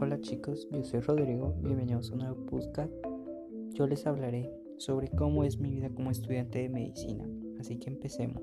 Hola chicos, yo soy Rodrigo, bienvenidos a un nuevo podcast. Yo les hablaré sobre cómo es mi vida como estudiante de medicina, así que empecemos.